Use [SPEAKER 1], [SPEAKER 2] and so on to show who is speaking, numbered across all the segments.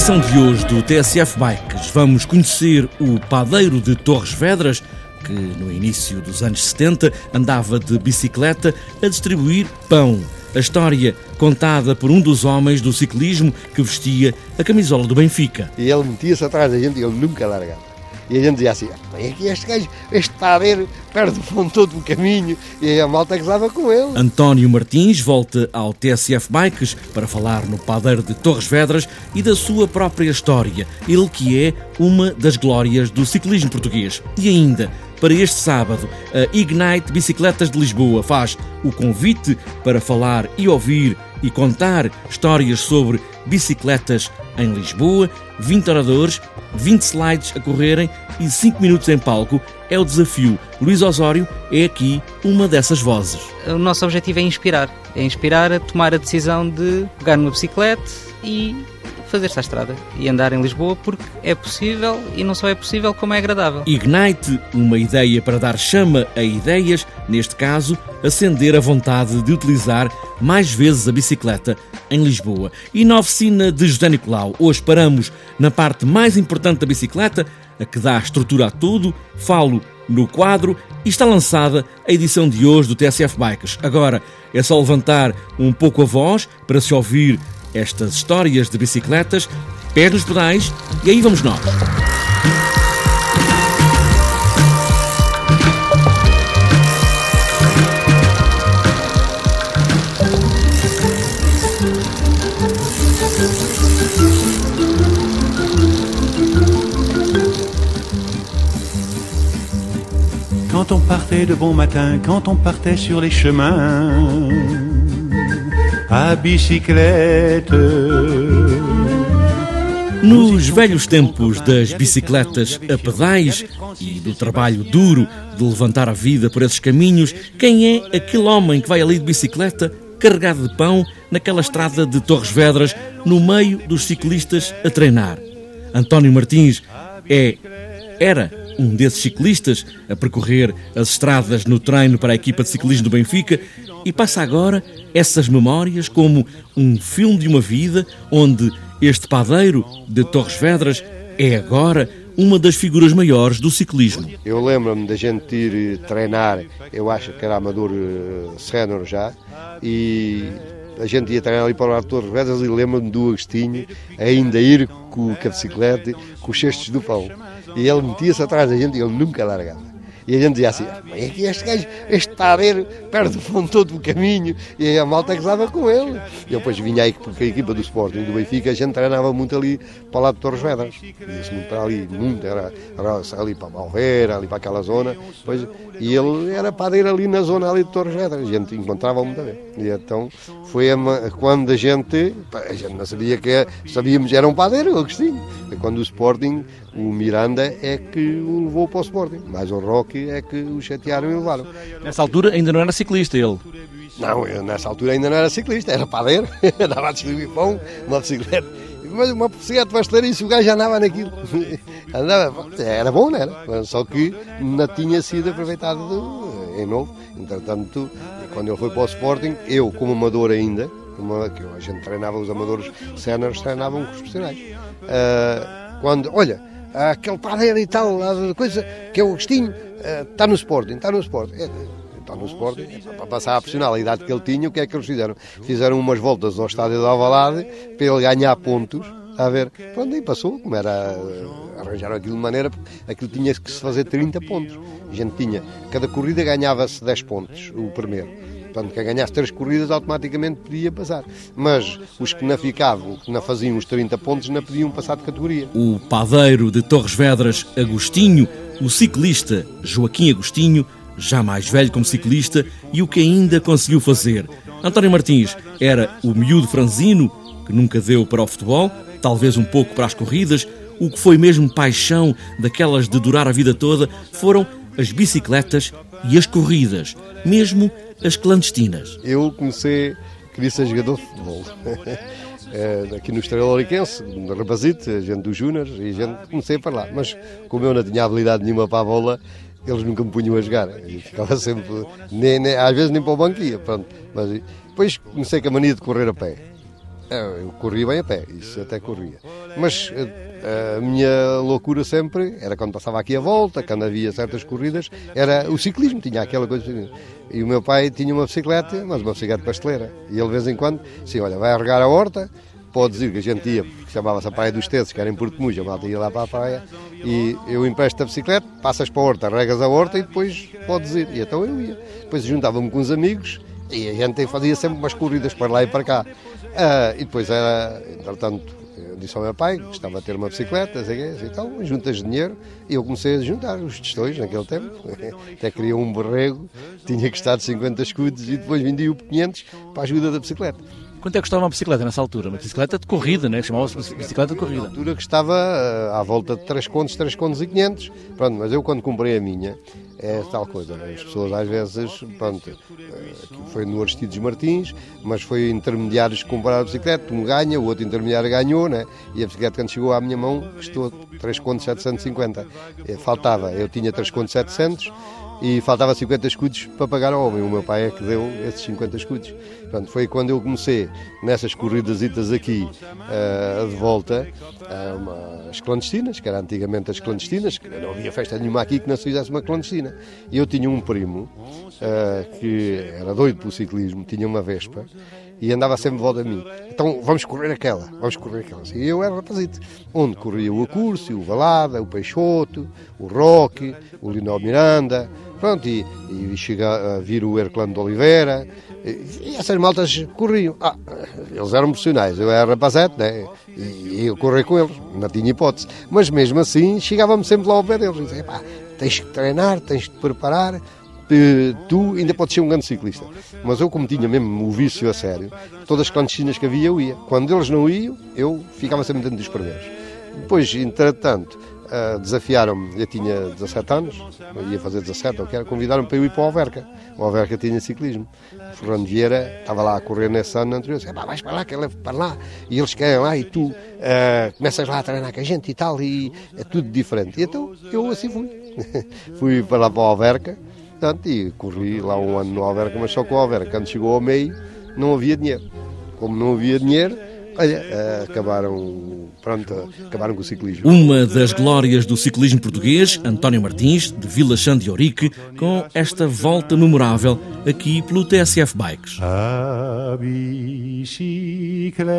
[SPEAKER 1] Edição de hoje do TSF Bikes, vamos conhecer o padeiro de Torres Vedras, que no início dos anos 70 andava de bicicleta a distribuir pão. A história contada por um dos homens do ciclismo que vestia a camisola do Benfica.
[SPEAKER 2] E ele metia-se atrás da gente e ele nunca largava. E a gente dizia assim, vem aqui este gajo, este padeiro, perde o fundo todo o caminho, e a malta gozava com ele.
[SPEAKER 1] António Martins volta ao TSF Bikes para falar no padeiro de Torres Vedras e da sua própria história, ele que é uma das glórias do ciclismo português. E ainda, para este sábado, a Ignite Bicicletas de Lisboa faz o convite para falar e ouvir e contar histórias sobre bicicletas em Lisboa, 20 oradores 20 slides a correrem e 5 minutos em palco é o desafio. Luís Osório é aqui uma dessas vozes.
[SPEAKER 3] O nosso objetivo é inspirar. É inspirar a tomar a decisão de pegar numa bicicleta e fazer-se à estrada e andar em Lisboa porque é possível e não só é possível como é agradável.
[SPEAKER 1] Ignite, uma ideia para dar chama a ideias, neste caso, acender a vontade de utilizar mais vezes a bicicleta em Lisboa. E na oficina de José Nicolau, hoje paramos na parte mais importante da bicicleta, a que dá estrutura a tudo, falo no quadro e está lançada a edição de hoje do TSF Bikes. Agora é só levantar um pouco a voz para se ouvir estas histórias de bicicletas, pés nos pedais e aí vamos nós.
[SPEAKER 4] Quand on partait de bon matin, quand on partait sur les chemins, à biciclette.
[SPEAKER 1] Nos velhos tempos das bicicletas a pedais e do trabalho duro de levantar a vida por esses caminhos, quem é aquele homem que vai ali de bicicleta, carregado de pão, naquela estrada de Torres Vedras, no meio dos ciclistas a treinar? António Martins é, era um desses ciclistas a percorrer as estradas no treino para a equipa de ciclismo do Benfica e passa agora essas memórias como um filme de uma vida onde este padeiro de Torres Vedras é agora uma das figuras maiores do ciclismo.
[SPEAKER 2] Eu lembro-me da gente ir treinar, eu acho que era amador uh, sénior já, e a gente ia treinar ali para o lado de Torres Vedras e lembro-me do Agostinho ainda ir com, com a bicicleta, com os cestos do pão. E ele metia-se atrás da gente e ele nunca largava. E a gente dizia assim, é que este gajo, este padeiro, perde o fundo todo o caminho, e a malta gozava com ele. E depois vinha aí porque a equipa do Sporting do Benfica, a gente treinava muito ali para lado de Torres Vedras. Ia-se muito para ali, muito, era, era ali para Malveira, ali para aquela zona. Depois, e ele era padeiro ali na zona ali de Torres Vedras, a gente encontrava muito bem. E então foi a, quando a gente, a gente não sabia que era, sabíamos era um padeiro, Agostinho. Quando o Sporting, o Miranda é que o levou para o Sporting, mas o Rocky é que o chatearam e levaram.
[SPEAKER 1] Nessa altura ainda não era ciclista ele?
[SPEAKER 2] Não, eu nessa altura ainda não era ciclista, era padeiro, andava a distribuir pão, uma bicicleta. Mas uma bicicleta pasteleira, isso o gajo andava naquilo. andava, era bom, não era? Só que não tinha sido aproveitado em novo. Entretanto, quando ele foi para o Sporting, eu, como amador ainda, uma, que a gente treinava os amadores séniores, treinavam com os profissionais. Uh, quando, olha, aquele padeiro e tal, coisa, que é o Agostinho, está no Sporting, está no Sporting. Está no Sporting, para passar a profissional, a idade que ele tinha, o que é que eles fizeram? Fizeram umas voltas ao estádio de Alvalade para ele ganhar pontos, a ver, pronto, e passou, como era, arranjaram aquilo de maneira, aquilo tinha que se fazer 30 pontos. A gente tinha, cada corrida ganhava-se 10 pontos, o primeiro. Portanto, quem ganhasse três corridas automaticamente podia passar. Mas os que não ficavam, que não faziam os 30 pontos, não podiam passar de categoria.
[SPEAKER 1] O padeiro de Torres Vedras, Agostinho, o ciclista Joaquim Agostinho, já mais velho como ciclista, e o que ainda conseguiu fazer. António Martins era o miúdo franzino, que nunca deu para o futebol, talvez um pouco para as corridas. O que foi mesmo paixão daquelas de durar a vida toda foram as bicicletas e as corridas, mesmo as clandestinas.
[SPEAKER 2] Eu comecei, queria ser jogador de futebol. É, aqui no Estrela Oriquense, no Rapazite, gente dos Júniors, e a gente comecei para lá. Mas como eu não tinha habilidade nenhuma para a bola, eles nunca me punham a jogar. E ficava sempre, nem, nem, às vezes nem para o banquinho. Pronto. Mas depois comecei com a mania de correr a pé. Eu corria bem a pé, isso até corria. Mas eh, a minha loucura sempre era quando passava aqui a volta, quando havia certas corridas, era o ciclismo, tinha aquela coisa. E o meu pai tinha uma bicicleta, mas uma bicicleta pasteleira. E ele de vez em quando, sim, olha, vai arregar a horta, pode dizer que a gente ia, que chamava-se a Praia dos Teces, que era em Porto Mujo, a malta ia lá para a praia, e eu empresto a bicicleta, passas para a horta, regas a horta e depois podes ir. E então eu ia. Depois juntava-me com os amigos e a gente fazia sempre umas corridas para lá e para cá. Ah, e depois era, entretanto, eu disse ao meu pai que estava a ter uma bicicleta, sei então juntas dinheiro e eu comecei a juntar os tostões naquele tempo. Até queria um berrego, tinha que de 50 escudos e depois vendia o 500 para a ajuda da bicicleta.
[SPEAKER 1] Quanto é que custava uma bicicleta nessa altura? Uma bicicleta de corrida, né? Chamava-se bicicleta de corrida. Na
[SPEAKER 2] altura que estava uh, à volta de 3 contos, 3 contos e 500. Pronto, mas eu quando comprei a minha, é tal coisa. Né? As pessoas às vezes, pronto, uh, foi no Aristides Martins, mas foi intermediários que compraram a bicicleta, um ganha, o outro intermediário ganhou, né? E a bicicleta quando chegou à minha mão custou 3 contos 750. Eh, faltava, eu tinha 3 contos 700 e faltava 50 escudos para pagar ao homem. O meu pai é que deu esses 50 escudos. Portanto, foi quando eu comecei nessas corridas aqui uh, de volta, uma, as clandestinas, que eram antigamente as clandestinas, que não havia festa nenhuma aqui que não se fizesse uma clandestina. E eu tinha um primo uh, que era doido pelo ciclismo, tinha uma Vespa e andava sempre de volta a mim. Então vamos correr aquela, vamos correr aquela. E eu era rapazito, onde corria o Acúrcio, o Valada, o Peixoto, o Roque, o Lionel Miranda, pronto, e, e chega a vir o Herculano de Oliveira, e, e essas maltas corriam. Ah, eles eram profissionais, eu era rapazete, né? E, e eu corri com eles, não tinha hipótese. Mas mesmo assim, chegava-me sempre lá ao pé deles, e dizia, pá, tens que treinar, tens que preparar, tu ainda podes ser um grande ciclista. Mas eu, como tinha mesmo o vício a sério, todas as clandestinas que havia, eu ia. Quando eles não iam, eu ficava sempre dentro dos primeiros. Depois, entretanto, uh, desafiaram-me, eu tinha 17 anos, ia fazer 17, ou que era, convidaram-me para eu ir para o Alverca. O Alverca tinha ciclismo. O Fernando Vieira estava lá a correr nesse ano anterior, disse, vais para lá, que é para lá, e eles querem lá, e tu uh, começas lá a treinar com a gente e tal, e é tudo diferente. E então, eu assim fui. fui para lá para o Alverca, Portanto, e corri lá um ano no Alverca, mas só com o Alverca, quando chegou ao meio, não havia dinheiro. Como não havia dinheiro, olha, eh, acabaram, pronto, acabaram com o ciclismo.
[SPEAKER 1] Uma das glórias do ciclismo português, António Martins, de Vila Chã de Ourique, com esta volta memorável aqui pelo TSF Bikes. A bicicleta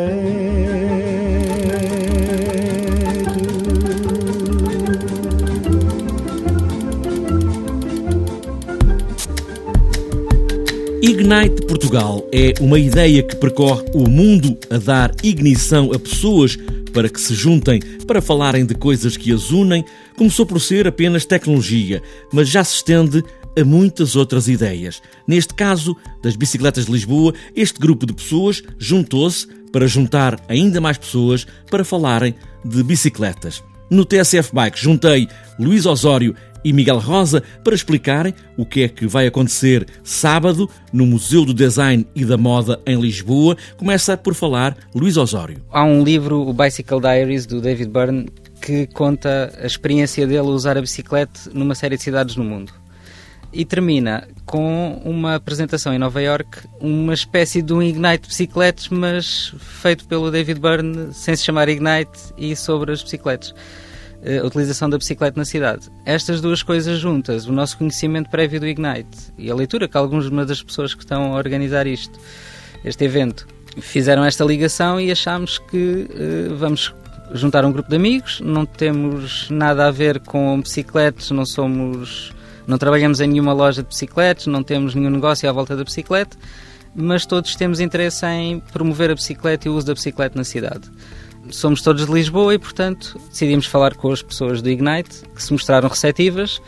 [SPEAKER 1] Ignite Portugal é uma ideia que percorre o mundo a dar ignição a pessoas para que se juntem para falarem de coisas que as unem. Começou por ser apenas tecnologia, mas já se estende a muitas outras ideias. Neste caso, das bicicletas de Lisboa, este grupo de pessoas juntou-se para juntar ainda mais pessoas para falarem de bicicletas. No TSF Bike juntei Luís Osório e Miguel Rosa para explicarem o que é que vai acontecer sábado no Museu do Design e da Moda em Lisboa. Começa por falar Luís Osório.
[SPEAKER 3] Há um livro, o Bicycle Diaries, do David Byrne, que conta a experiência dele usar a bicicleta numa série de cidades no mundo. E termina com uma apresentação em Nova York, uma espécie de um Ignite bicicletas, mas feito pelo David Byrne, sem se chamar Ignite, e sobre as bicicletas a utilização da bicicleta na cidade. Estas duas coisas juntas, o nosso conhecimento prévio do Ignite e a leitura que algumas das pessoas que estão a organizar isto, este evento, fizeram esta ligação e achámos que uh, vamos juntar um grupo de amigos, não temos nada a ver com bicicletas, não somos, não trabalhamos em nenhuma loja de bicicletas, não temos nenhum negócio à volta da bicicleta, mas todos temos interesse em promover a bicicleta e o uso da bicicleta na cidade somos todos de Lisboa e, portanto, decidimos falar com as pessoas do Ignite, que se mostraram receptivas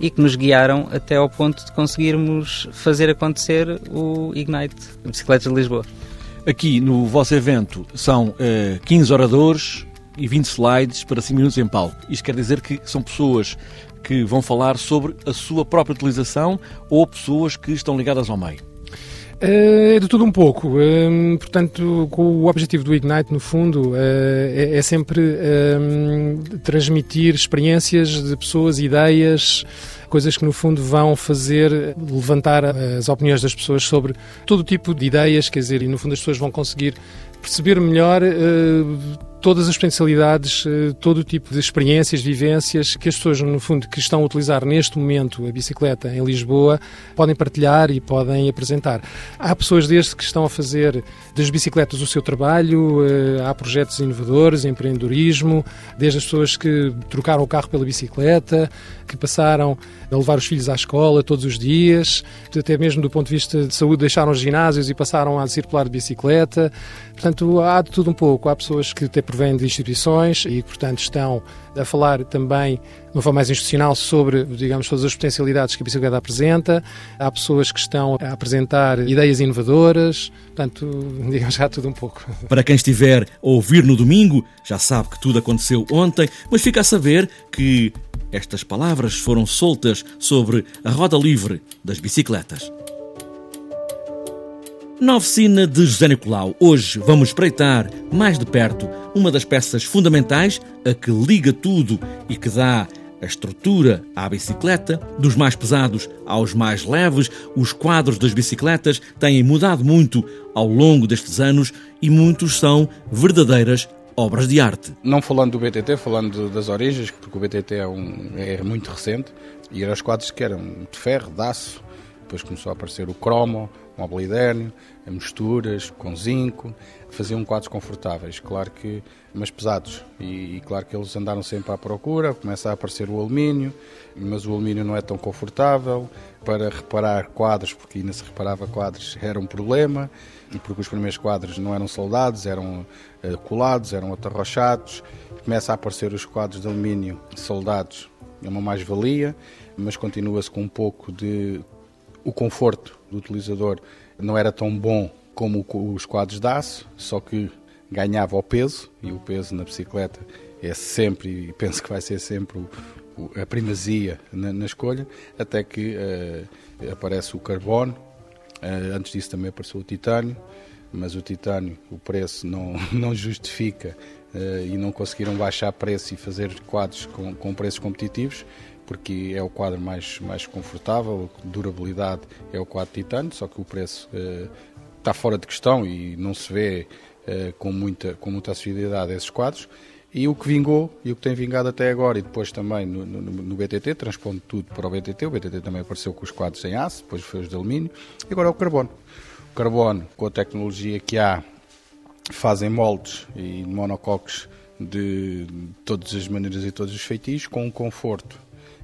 [SPEAKER 3] e que nos guiaram até ao ponto de conseguirmos fazer acontecer o Ignite Bicicletas de Lisboa.
[SPEAKER 1] Aqui no vosso evento são eh, 15 oradores e 20 slides para 5 minutos em palco. Isto quer dizer que são pessoas que vão falar sobre a sua própria utilização ou pessoas que estão ligadas ao meio.
[SPEAKER 5] É de tudo um pouco. Hum, portanto, o objetivo do Ignite, no fundo, eh, é, é sempre hum, transmitir experiências de pessoas, ideias, coisas que no fundo vão fazer levantar as opiniões das pessoas sobre todo tipo de ideias, quer dizer, e no fundo as pessoas vão conseguir perceber melhor todas as potencialidades, eh, todo o tipo de experiências, vivências que as pessoas, no fundo, que estão a utilizar neste momento a bicicleta em Lisboa, podem partilhar e podem apresentar. Há pessoas desde que estão a fazer das bicicletas o seu trabalho, eh, há projetos inovadores, empreendedorismo, desde as pessoas que trocaram o carro pela bicicleta, que passaram a levar os filhos à escola todos os dias, até mesmo do ponto de vista de saúde deixaram os ginásios e passaram a circular de bicicleta. Portanto, há de tudo um pouco. Há pessoas que até provêm de instituições e, portanto, estão a falar também de uma forma mais institucional sobre, digamos, todas as potencialidades que a bicicleta apresenta. Há pessoas que estão a apresentar ideias inovadoras. Portanto, digamos, há tudo um pouco.
[SPEAKER 1] Para quem estiver a ouvir no domingo, já sabe que tudo aconteceu ontem, mas fica a saber que estas palavras foram soltas sobre a roda livre das bicicletas. Na oficina de José Nicolau, hoje vamos espreitar mais de perto uma das peças fundamentais a que liga tudo e que dá a estrutura à bicicleta, dos mais pesados aos mais leves, os quadros das bicicletas têm mudado muito ao longo destes anos e muitos são verdadeiras obras de arte.
[SPEAKER 6] Não falando do BTT, falando das origens, porque o BTT é, um, é muito recente, e eram os quadros que eram de ferro, de aço, depois começou a aparecer o cromo, o mobilidérnio, misturas com zinco, faziam quadros confortáveis, claro que, mas pesados, e, e, claro que eles andaram sempre à procura, começa a aparecer o alumínio, mas o alumínio não é tão confortável, para reparar quadros, porque ainda se reparava quadros, era um problema, porque os primeiros quadros não eram soldados, eram uh, colados, eram atarrochados. Começa a aparecer os quadros de alumínio soldados, é uma mais-valia, mas continua-se com um pouco de. O conforto do utilizador não era tão bom como os quadros de aço, só que ganhava o peso, e o peso na bicicleta é sempre, e penso que vai ser sempre o, o, a primazia na, na, escolha, até que uh, aparece o carbono, uh, antes disso também apareceu o titânio, mas o titânio, o preço não, não justifica uh, e não conseguiram baixar preço e fazer quadros com, com preços competitivos, porque é o quadro mais, mais confortável, durabilidade é o quadro titânio, só que o preço uh, está fora de questão e não se vê uh, com, muita, com muita assiduidade esses quadros. E o que vingou e o que tem vingado até agora, e depois também no, no, no, BTT, transpondo tudo para o BTT. O BTT também apareceu com os quadros em aço, depois foi os de alumínio, e agora é o carbono carbono, com a tecnologia que há, fazem moldes e monocoques de todas as maneiras e todos os feitiços, com um conforto.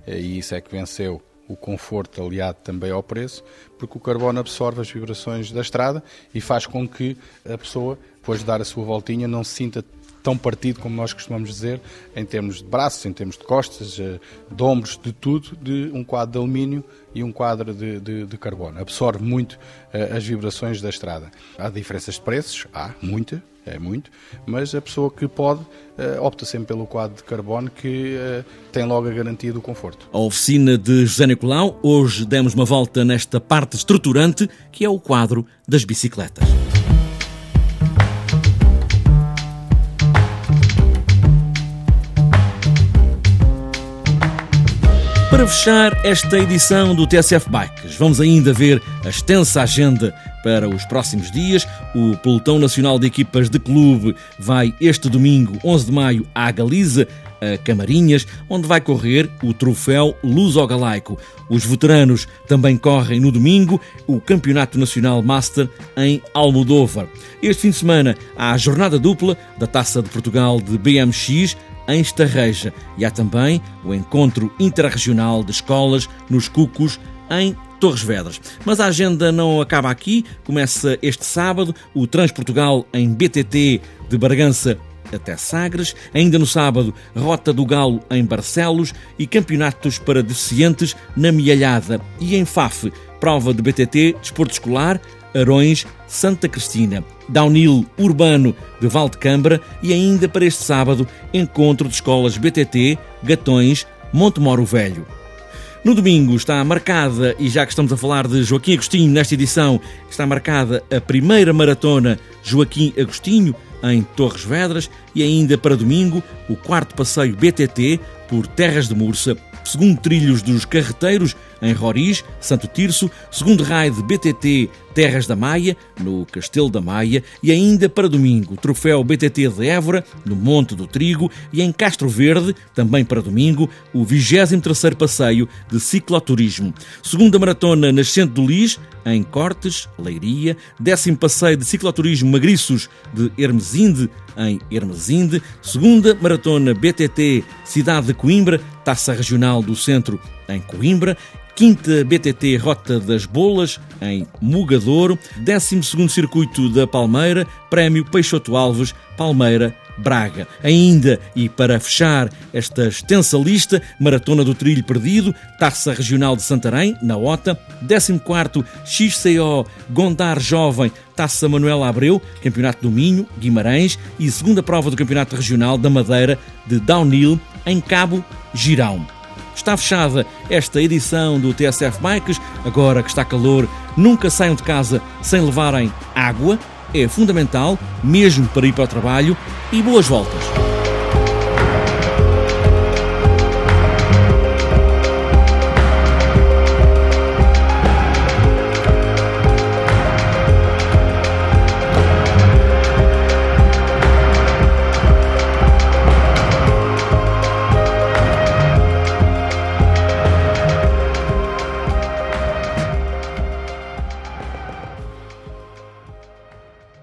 [SPEAKER 6] E isso é que venceu o conforto aliado também ao preço, porque o carbono absorve as vibrações da estrada e faz com que a pessoa, depois de dar a sua voltinha, não se sinta tão partido como nós costumamos dizer, em termos de braços, em termos de costas, eh, de ombros, de tudo, de um quadro de alumínio e um quadro de, de, de carbono. Absorve muito uh, as vibrações da estrada. Há diferenças de preços? Há, muita, é muito, mas a pessoa que pode uh, opta sempre pelo quadro de carbono que uh, tem logo a garantia do conforto.
[SPEAKER 1] A oficina de José Nicolau, hoje demos uma volta nesta parte estruturante que é o quadro das bicicletas. Para fechar esta edição do TSF Bikes, vamos ainda ver a extensa agenda para os próximos dias. O Pelotão Nacional de Equipas de Clube vai este domingo, 11 de maio, à Galiza, a Camarinhas, onde vai correr o troféu Luso Galaico. Os veteranos também correm no domingo o Campeonato Nacional Master em Almodóvar. Este fim de semana há a jornada dupla da Taça de Portugal de BMX em Estarreja. E há também o encontro interregional de escolas nos Cucos, em Torres Vedras. Mas a agenda não acaba aqui. Começa este sábado o Transportugal em BTT de Bargança até Sagres. Ainda no sábado, Rota do Galo em Barcelos e campeonatos para deficientes na Mialhada. E em Faf, prova de BTT, desporto escolar, Arões, Santa Cristina, Downhill Urbano de Valdecambra e ainda para este sábado, encontro de escolas BTT, Gatões, Montemoro Velho. No domingo está marcada, e já que estamos a falar de Joaquim Agostinho nesta edição, está marcada a primeira maratona Joaquim Agostinho em Torres Vedras e ainda para domingo o quarto passeio BTT por Terras de Mursa, segundo trilhos dos carreteiros em Roriz, Santo Tirso, segundo raio de BTT Terras da Maia, no Castelo da Maia, e ainda para domingo, o troféu BTT de Évora, no Monte do Trigo, e em Castro Verde, também para domingo, o 23º passeio de cicloturismo. Segunda maratona Nascente do Lis, em Cortes, Leiria, décimo passeio de cicloturismo Magriços de Hermesinde, em Hermesinde, segunda maratona BTT Cidade de Coimbra, Taça Regional do Centro, em Coimbra, quinta BTT Rota das Bolas, em Mugadouro, 12 Circuito da Palmeira, Prémio Peixoto Alves, Palmeira, Braga. Ainda, e para fechar esta extensa lista, Maratona do Trilho Perdido, Taça Regional de Santarém, na OTA, 14 XCO Gondar Jovem, Taça Manuela Abreu, Campeonato do Minho, Guimarães e segunda prova do Campeonato Regional da Madeira de Downhill, em Cabo Girão. Está fechada esta edição do TSF Bikes. Agora que está calor, nunca saiam de casa sem levarem água. É fundamental, mesmo para ir para o trabalho. E boas voltas!